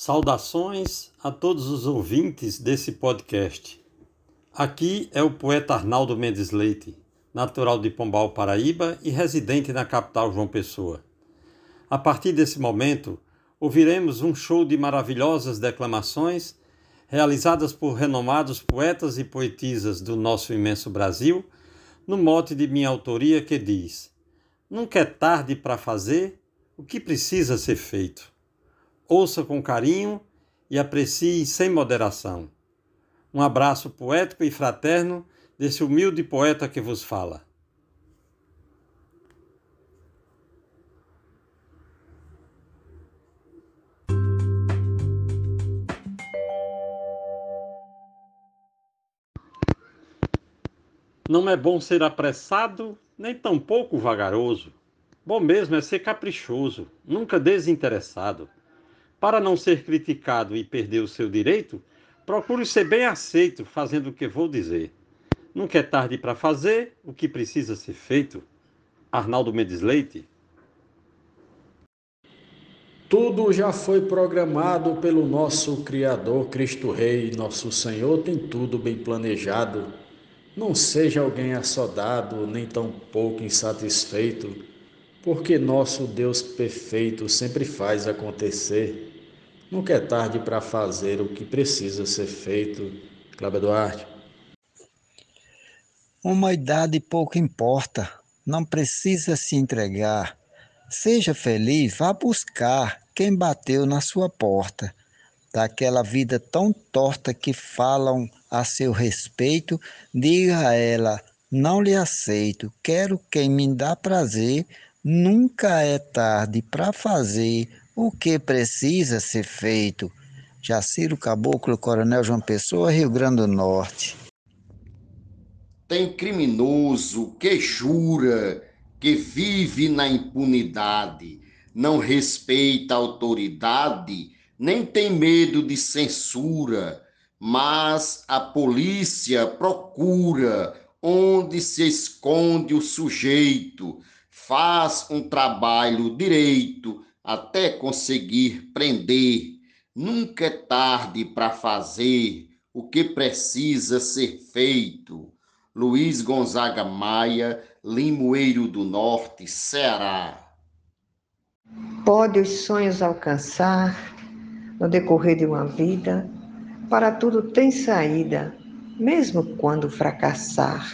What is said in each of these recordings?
Saudações a todos os ouvintes desse podcast. Aqui é o poeta Arnaldo Mendes Leite, natural de Pombal, Paraíba e residente na capital João Pessoa. A partir desse momento, ouviremos um show de maravilhosas declamações realizadas por renomados poetas e poetisas do nosso imenso Brasil, no mote de minha autoria que diz: Nunca é tarde para fazer o que precisa ser feito ouça com carinho e aprecie sem moderação. Um abraço poético e fraterno desse humilde poeta que vos fala. Não é bom ser apressado, nem tampouco vagaroso. Bom mesmo é ser caprichoso, nunca desinteressado. Para não ser criticado e perder o seu direito, procure ser bem aceito fazendo o que vou dizer. Nunca é tarde para fazer o que precisa ser feito. Arnaldo Mendes Leite. Tudo já foi programado pelo nosso Criador, Cristo Rei, nosso Senhor, tem tudo bem planejado. Não seja alguém assodado, nem tão pouco insatisfeito, porque nosso Deus perfeito sempre faz acontecer. Nunca é tarde para fazer o que precisa ser feito. Cláudio Duarte. Uma idade pouco importa, não precisa se entregar. Seja feliz, vá buscar quem bateu na sua porta. Daquela vida tão torta que falam a seu respeito, diga a ela: não lhe aceito, quero quem me dá prazer. Nunca é tarde para fazer o que precisa ser feito? Jaciro Caboclo, Coronel João Pessoa, Rio Grande do Norte. Tem criminoso que jura que vive na impunidade, não respeita a autoridade, nem tem medo de censura, mas a polícia procura onde se esconde o sujeito, faz um trabalho direito até conseguir prender. Nunca é tarde para fazer o que precisa ser feito. Luiz Gonzaga Maia, Limoeiro do Norte, Ceará. Pode os sonhos alcançar no decorrer de uma vida, para tudo tem saída, mesmo quando fracassar.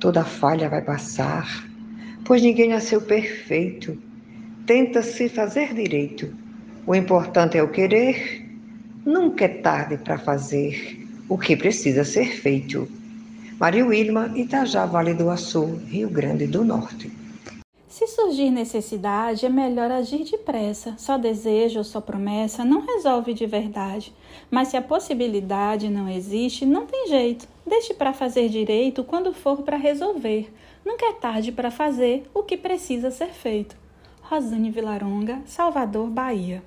Toda falha vai passar, pois ninguém nasceu perfeito tenta se fazer direito. O importante é o querer. Nunca é tarde para fazer o que precisa ser feito. Maria Wilma, Itajá, Vale do Açu, Rio Grande do Norte. Se surgir necessidade, é melhor agir depressa. Só desejo ou só promessa não resolve de verdade. Mas se a possibilidade não existe, não tem jeito. Deixe para fazer direito quando for para resolver. Nunca é tarde para fazer o que precisa ser feito. Rosane Vilaronga, Salvador, Bahia.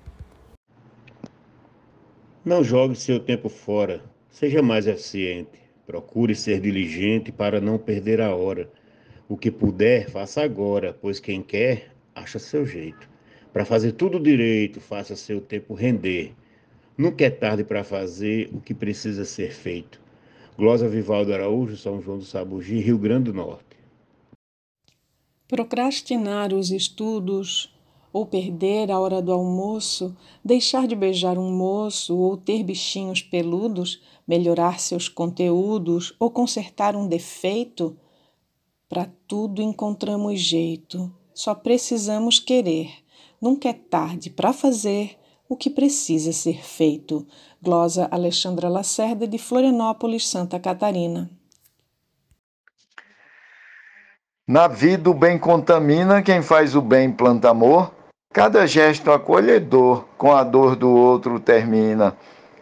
Não jogue seu tempo fora. Seja mais eficiente. Procure ser diligente para não perder a hora. O que puder, faça agora, pois quem quer, acha seu jeito. Para fazer tudo direito, faça seu tempo render. Nunca é tarde para fazer o que precisa ser feito. Glosa Vivaldo Araújo, São João do Sabugi, Rio Grande do Norte. Procrastinar os estudos ou perder a hora do almoço, deixar de beijar um moço ou ter bichinhos peludos, melhorar seus conteúdos ou consertar um defeito, para tudo encontramos jeito, só precisamos querer. Nunca é tarde para fazer o que precisa ser feito. Glosa Alexandra Lacerda, de Florianópolis, Santa Catarina. Na vida o bem contamina, quem faz o bem planta amor. Cada gesto acolhedor com a dor do outro termina.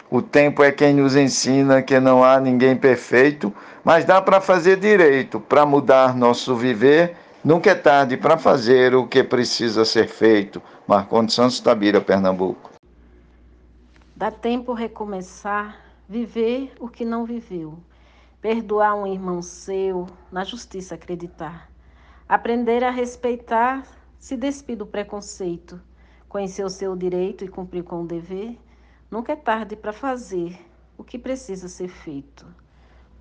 O tempo é quem nos ensina que não há ninguém perfeito, mas dá para fazer direito, para mudar nosso viver. Nunca é tarde para fazer o que precisa ser feito. Marcondes Santos Tabira, Pernambuco. Dá tempo recomeçar, viver o que não viveu, perdoar um irmão seu, na justiça acreditar Aprender a respeitar, se despir do preconceito, conhecer o seu direito e cumprir com o dever, Nunca é tarde para fazer o que precisa ser feito.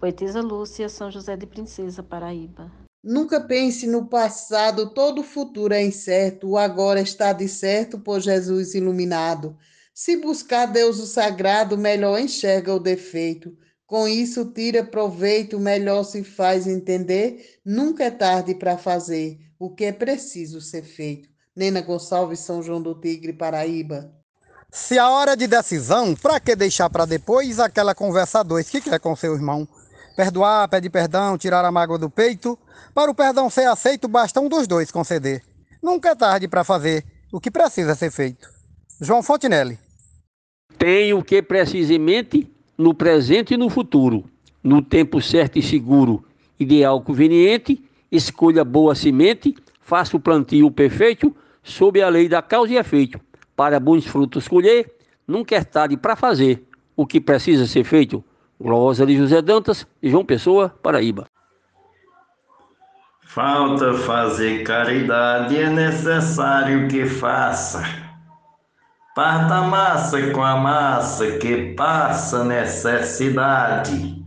Poetisa Lúcia, São José de Princesa, Paraíba. Nunca pense no passado, todo o futuro é incerto, o agora está de certo por Jesus iluminado. Se buscar Deus o sagrado, melhor enxerga o defeito. Com isso, tira proveito, melhor se faz entender. Nunca é tarde para fazer o que é preciso ser feito. Nena Gonçalves, São João do Tigre, Paraíba. Se a hora de decisão, para que deixar para depois aquela conversa dois que quer com seu irmão? Perdoar, pedir perdão, tirar a mágoa do peito. Para o perdão ser aceito, basta um dos dois conceder. Nunca é tarde para fazer o que precisa ser feito. João Fontinelli. Tem o que precisamente no presente e no futuro, no tempo certo e seguro, ideal conveniente, escolha boa semente, faça o plantio perfeito, sob a lei da causa e efeito, para bons frutos colher, nunca é tarde para fazer o que precisa ser feito. Glosa de José Dantas, João Pessoa, Paraíba. Falta fazer caridade, é necessário que faça Parta massa com a massa que passa necessidade.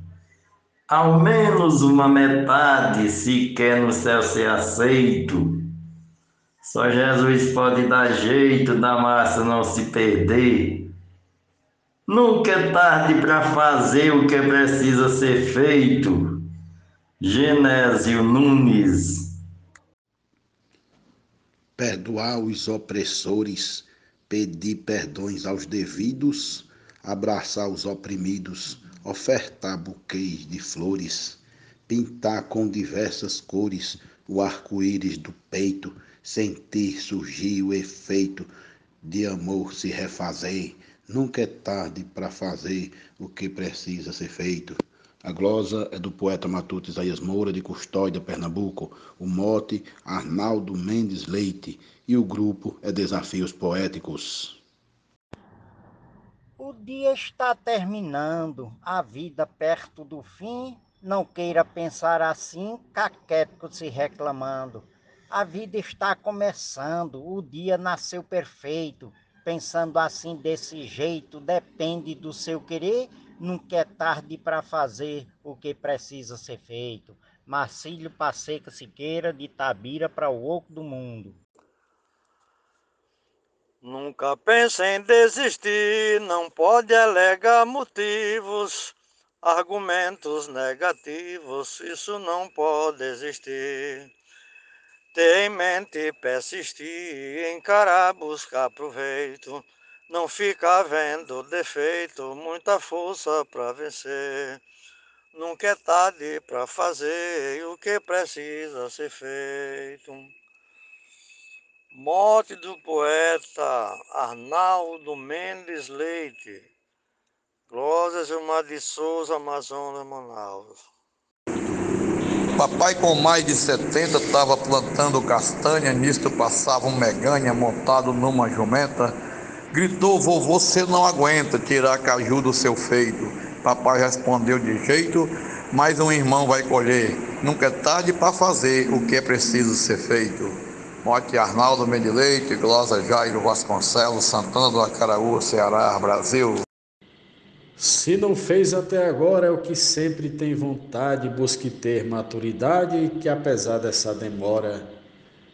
Ao menos uma metade, se quer no céu ser aceito. Só Jesus pode dar jeito da massa não se perder. Nunca é tarde para fazer o que precisa ser feito. Genésio Nunes. Perdoar os opressores pedir perdões aos devidos, abraçar os oprimidos, ofertar buquês de flores, pintar com diversas cores o arco-íris do peito, sentir surgir o efeito de amor se refazer. Nunca é tarde para fazer o que precisa ser feito. A glosa é do poeta matuto Isaías Moura, de Custódia, Pernambuco. O mote, Arnaldo Mendes Leite. E o grupo é Desafios Poéticos. O dia está terminando, a vida perto do fim. Não queira pensar assim, caquético se reclamando. A vida está começando, o dia nasceu perfeito. Pensando assim desse jeito, depende do seu querer Nunca é tarde para fazer o que precisa ser feito. Marcílio Passeca Siqueira, de Tabira para o Oco do Mundo. Nunca pense em desistir, não pode alegar motivos, argumentos negativos, isso não pode existir. Ter em mente, persistir, encarar, buscar proveito não fica vendo defeito, muita força para vencer. Nunca é tarde para fazer o que precisa ser feito. Morte do poeta Arnaldo Mendes Leite. Glórias Gilmar de Souza, Amazonas, Manaus. Papai com mais de 70 estava plantando castanha, nisto passava um meganha montado numa jumenta Gritou, vovô, você não aguenta tirar caju do seu feito. Papai respondeu de jeito, mas um irmão vai colher. Nunca é tarde para fazer o que é preciso ser feito. Morte Arnaldo Mendileite, Glosa Jairo Vasconcelos, Santana do Acaraú, Ceará, Brasil. Se não fez até agora, é o que sempre tem vontade, busque ter maturidade, que apesar dessa demora,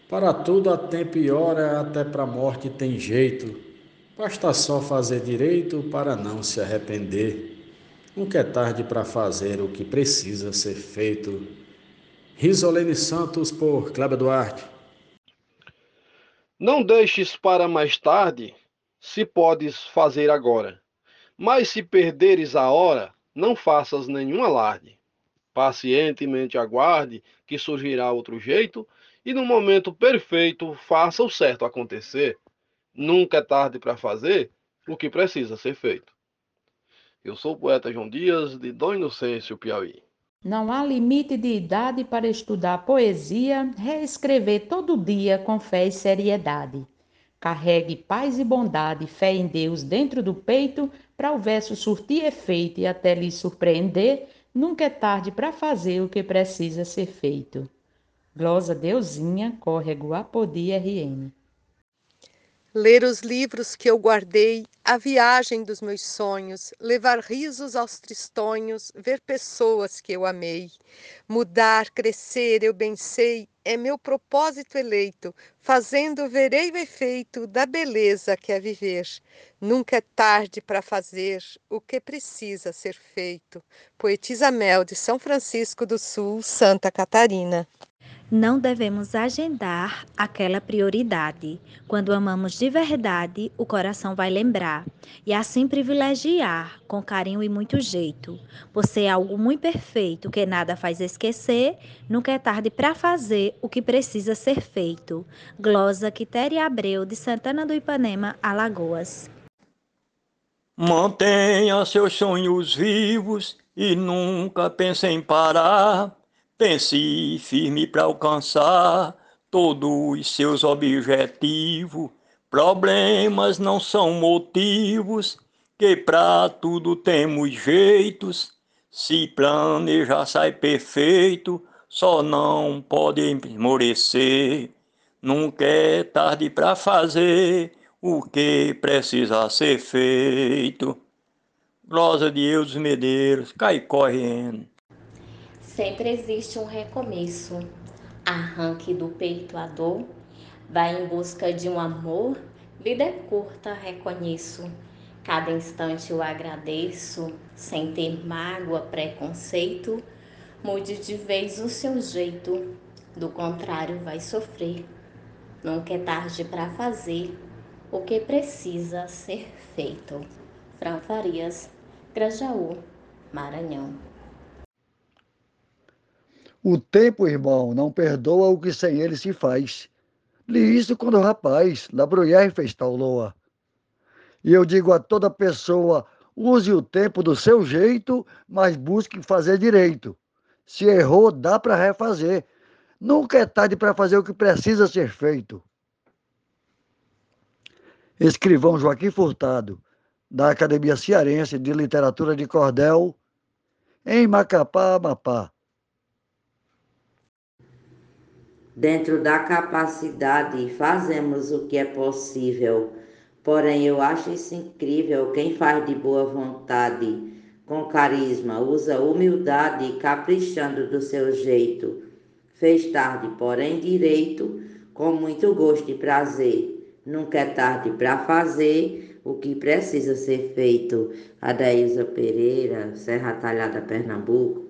para tudo há tempo e hora, até para a morte tem jeito. Basta só fazer direito para não se arrepender. Nunca é tarde para fazer o que precisa ser feito. Risolene Santos por Cléber Duarte. Não deixes para mais tarde, se podes fazer agora. Mas se perderes a hora, não faças nenhum alarde. Pacientemente aguarde que surgirá outro jeito e no momento perfeito faça o certo acontecer. Nunca é tarde para fazer o que precisa ser feito. Eu sou o poeta João Dias, de Dom Inocêncio, Piauí. Não há limite de idade para estudar poesia, reescrever todo dia com fé e seriedade. Carregue paz e bondade, fé em Deus dentro do peito, para o verso surtir efeito e até lhe surpreender. Nunca é tarde para fazer o que precisa ser feito. Glosa Deusinha, córrego Apodi RN. Ler os livros que eu guardei, a viagem dos meus sonhos, levar risos aos tristonhos, ver pessoas que eu amei. Mudar, crescer, eu bem sei, é meu propósito eleito, fazendo verei o efeito da beleza que é viver. Nunca é tarde para fazer o que precisa ser feito. Poetisa Mel de São Francisco do Sul, Santa Catarina. Não devemos agendar aquela prioridade. Quando amamos de verdade, o coração vai lembrar e assim privilegiar com carinho e muito jeito. Por ser algo muito perfeito que nada faz esquecer, nunca é tarde para fazer o que precisa ser feito. Glosa Quitéria Abreu de Santana do Ipanema, Alagoas. Mantenha seus sonhos vivos e nunca pense em parar. Pense firme para alcançar todos os seus objetivos. Problemas não são motivos, que para tudo temos jeitos. Se planejar sai perfeito, só não pode esmorecer. Nunca é tarde para fazer o que precisa ser feito. Glosa de Eudes Medeiros, cai correndo. Sempre existe um recomeço. Arranque do peito a dor, vai em busca de um amor, vida é curta, reconheço. Cada instante eu agradeço, sem ter mágoa, preconceito. Mude de vez o seu jeito, do contrário vai sofrer. Nunca é tarde para fazer o que precisa ser feito. Fran Farias, Grajaú, Maranhão. O tempo, irmão, não perdoa o que sem ele se faz. Li isso quando rapaz, La Bruyère fez tal loa. E eu digo a toda pessoa, use o tempo do seu jeito, mas busque fazer direito. Se errou, dá para refazer. Nunca é tarde para fazer o que precisa ser feito. Escrivão Joaquim Furtado, da Academia Cearense de Literatura de Cordel, em Macapá, Amapá. Dentro da capacidade, fazemos o que é possível. Porém, eu acho isso incrível. Quem faz de boa vontade, com carisma, usa humildade, caprichando do seu jeito. Fez tarde, porém direito, com muito gosto e prazer. Nunca é tarde para fazer o que precisa ser feito. Adaísa Pereira, Serra Talhada, Pernambuco.